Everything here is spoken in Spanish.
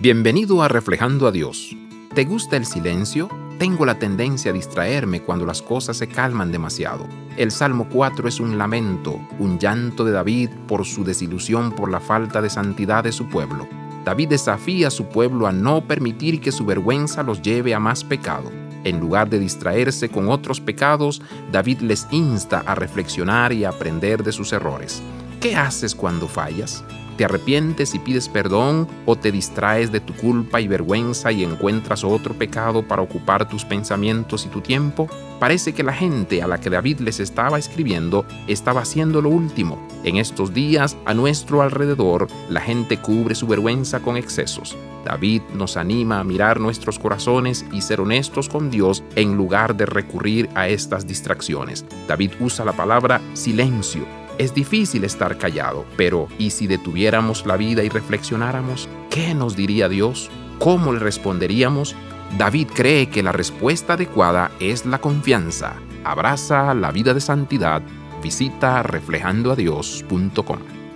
Bienvenido a Reflejando a Dios. ¿Te gusta el silencio? Tengo la tendencia a distraerme cuando las cosas se calman demasiado. El Salmo 4 es un lamento, un llanto de David por su desilusión por la falta de santidad de su pueblo. David desafía a su pueblo a no permitir que su vergüenza los lleve a más pecado. En lugar de distraerse con otros pecados, David les insta a reflexionar y aprender de sus errores. ¿Qué haces cuando fallas? ¿Te arrepientes y pides perdón o te distraes de tu culpa y vergüenza y encuentras otro pecado para ocupar tus pensamientos y tu tiempo? Parece que la gente a la que David les estaba escribiendo estaba haciendo lo último. En estos días, a nuestro alrededor, la gente cubre su vergüenza con excesos. David nos anima a mirar nuestros corazones y ser honestos con Dios en lugar de recurrir a estas distracciones. David usa la palabra silencio es difícil estar callado, pero ¿y si detuviéramos la vida y reflexionáramos? ¿Qué nos diría Dios? ¿Cómo le responderíamos? David cree que la respuesta adecuada es la confianza. Abraza la vida de santidad. Visita reflejandoadios.com.